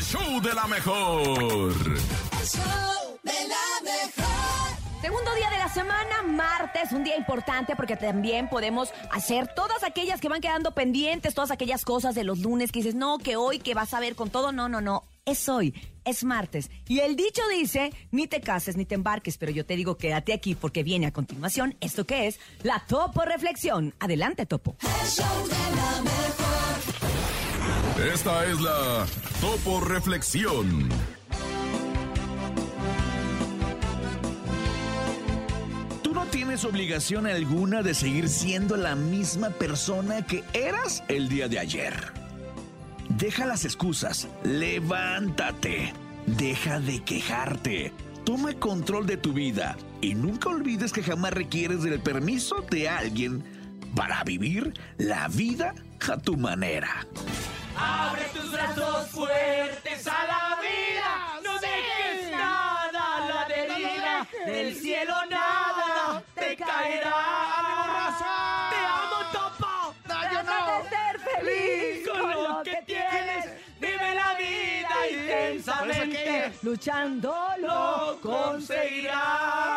el show de la mejor. El show de la mejor. Segundo día de la semana, martes, un día importante porque también podemos hacer todas aquellas que van quedando pendientes, todas aquellas cosas de los lunes que dices, no, que hoy, que vas a ver con todo, no, no, no, es hoy, es martes. Y el dicho dice, ni te cases ni te embarques, pero yo te digo, quédate aquí porque viene a continuación esto que es la Topo Reflexión. Adelante, Topo. El show de la mejor. Esta es la Topo Reflexión. Tú no tienes obligación alguna de seguir siendo la misma persona que eras el día de ayer. Deja las excusas, levántate, deja de quejarte, toma control de tu vida y nunca olvides que jamás requieres del permiso de alguien para vivir la vida a tu manera. Abre tus brazos fuertes a la vida. No dejes nada a la deriva. Del cielo nada te caerá. Te amo, Topo. Trata de ser feliz Con lo que tienes, vive la vida intensamente. Luchando Lo conseguirás.